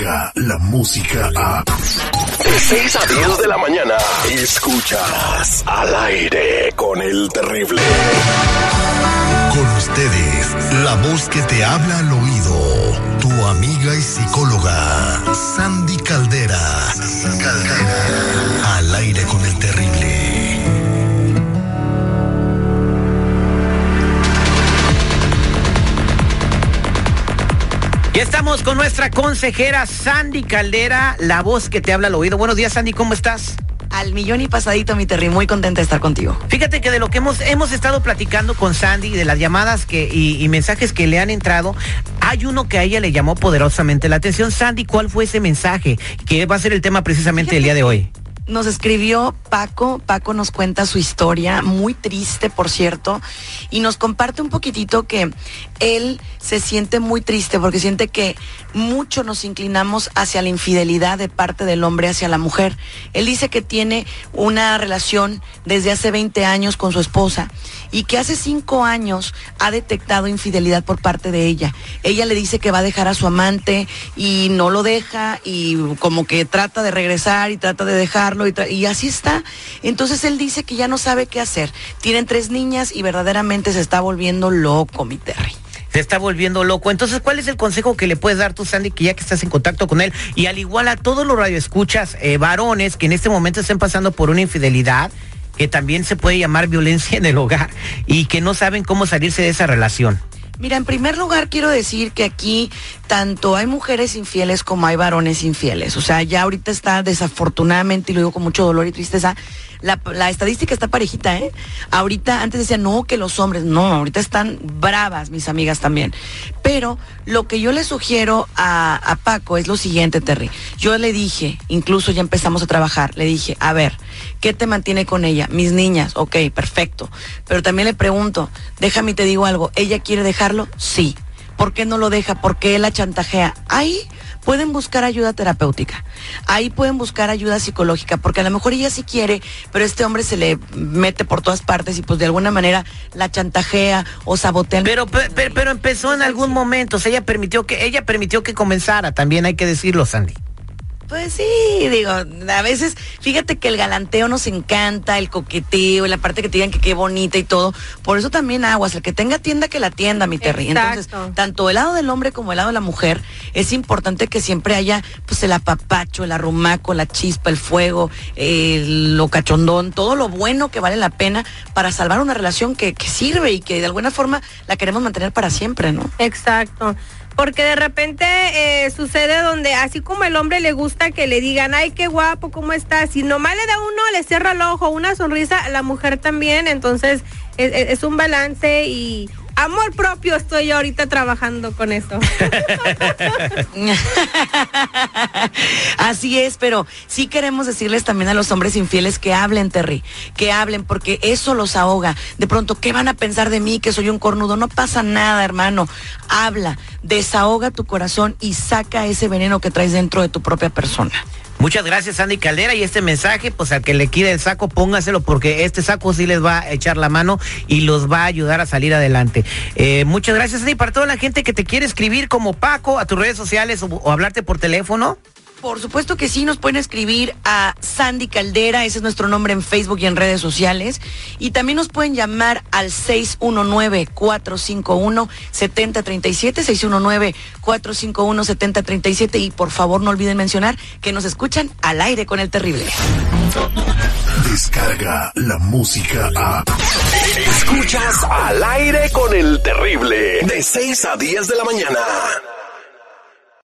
Descarga la música a. De 6 a 10 de la mañana. Escuchas al aire con el terrible. Con ustedes, la voz que te habla al oído. Tu amiga y psicóloga, Sandy Caldera. Caldera. Al aire con el terrible. Ya estamos con nuestra consejera Sandy Caldera, la voz que te habla al oído. Buenos días, Sandy, ¿cómo estás? Al millón y pasadito, mi Terry, muy contenta de estar contigo. Fíjate que de lo que hemos, hemos estado platicando con Sandy, de las llamadas que, y, y mensajes que le han entrado, hay uno que a ella le llamó poderosamente la atención. Sandy, ¿cuál fue ese mensaje? Que va a ser el tema precisamente del día de hoy nos escribió Paco, Paco nos cuenta su historia, muy triste por cierto, y nos comparte un poquitito que él se siente muy triste porque siente que mucho nos inclinamos hacia la infidelidad de parte del hombre hacia la mujer. Él dice que tiene una relación desde hace 20 años con su esposa y que hace 5 años ha detectado infidelidad por parte de ella. Ella le dice que va a dejar a su amante y no lo deja y como que trata de regresar y trata de y, así está. Entonces él dice que ya no sabe qué hacer. Tienen tres niñas y verdaderamente se está volviendo loco, mi Terry se está volviendo loco. Entonces, ¿cuál es el consejo que le puedes dar tú, Sandy, que ya que estás en contacto con él? Y al igual a todos los radioescuchas eh, varones que en este momento estén pasando por una infidelidad, que también se puede llamar violencia en el hogar, y que no saben cómo salirse de esa relación. Mira, en primer lugar quiero decir que aquí tanto hay mujeres infieles como hay varones infieles. O sea, ya ahorita está desafortunadamente, y lo digo con mucho dolor y tristeza, la, estadística está parejita, ¿eh? Ahorita, antes decían, no, que los hombres, no, ahorita están bravas mis amigas también. Pero lo que yo le sugiero a, a Paco es lo siguiente, Terry. Yo le dije, incluso ya empezamos a trabajar, le dije, a ver, ¿qué te mantiene con ella? Mis niñas, ok, perfecto. Pero también le pregunto, déjame y te digo algo, ¿ella quiere dejarlo? Sí. ¿Por qué no lo deja? ¿Por qué la chantajea? Ahí pueden buscar ayuda terapéutica. Ahí pueden buscar ayuda psicológica, porque a lo mejor ella sí quiere, pero este hombre se le mete por todas partes y pues de alguna manera la chantajea o sabotea. Pero, pero, empezó en algún momento, o sea, ella permitió que, ella permitió que comenzara, también hay que decirlo, Sandy. Pues sí, digo, a veces, fíjate que el galanteo nos encanta, el coqueteo, la parte que te digan que qué bonita y todo. Por eso también aguas, el que tenga tienda que la tienda, mi Terry. Entonces, tanto el lado del hombre como el lado de la mujer, es importante que siempre haya pues el apapacho, el arrumaco, la chispa, el fuego, el, lo cachondón, todo lo bueno que vale la pena para salvar una relación que, que sirve y que de alguna forma la queremos mantener para siempre, ¿no? Exacto porque de repente eh, sucede donde así como el hombre le gusta que le digan, ay, qué guapo, ¿cómo estás? Si nomás le da uno, le cierra el ojo, una sonrisa, la mujer también, entonces es un balance y amor propio estoy yo ahorita trabajando con eso. Así es, pero sí queremos decirles también a los hombres infieles que hablen, Terry, que hablen, porque eso los ahoga. De pronto, ¿qué van a pensar de mí que soy un cornudo? No pasa nada, hermano. Habla, desahoga tu corazón y saca ese veneno que traes dentro de tu propia persona. Muchas gracias, Andy Caldera. Y este mensaje, pues al que le quede el saco, póngaselo porque este saco sí les va a echar la mano y los va a ayudar a salir adelante. Eh, muchas gracias, Andy. Para toda la gente que te quiere escribir como Paco a tus redes sociales o hablarte por teléfono. Por supuesto que sí, nos pueden escribir a Sandy Caldera, ese es nuestro nombre en Facebook y en redes sociales. Y también nos pueden llamar al 619-451-7037, 619-451-7037. Y por favor no olviden mencionar que nos escuchan al aire con el terrible. Descarga la música a... Escuchas al aire con el terrible, de 6 a 10 de la mañana.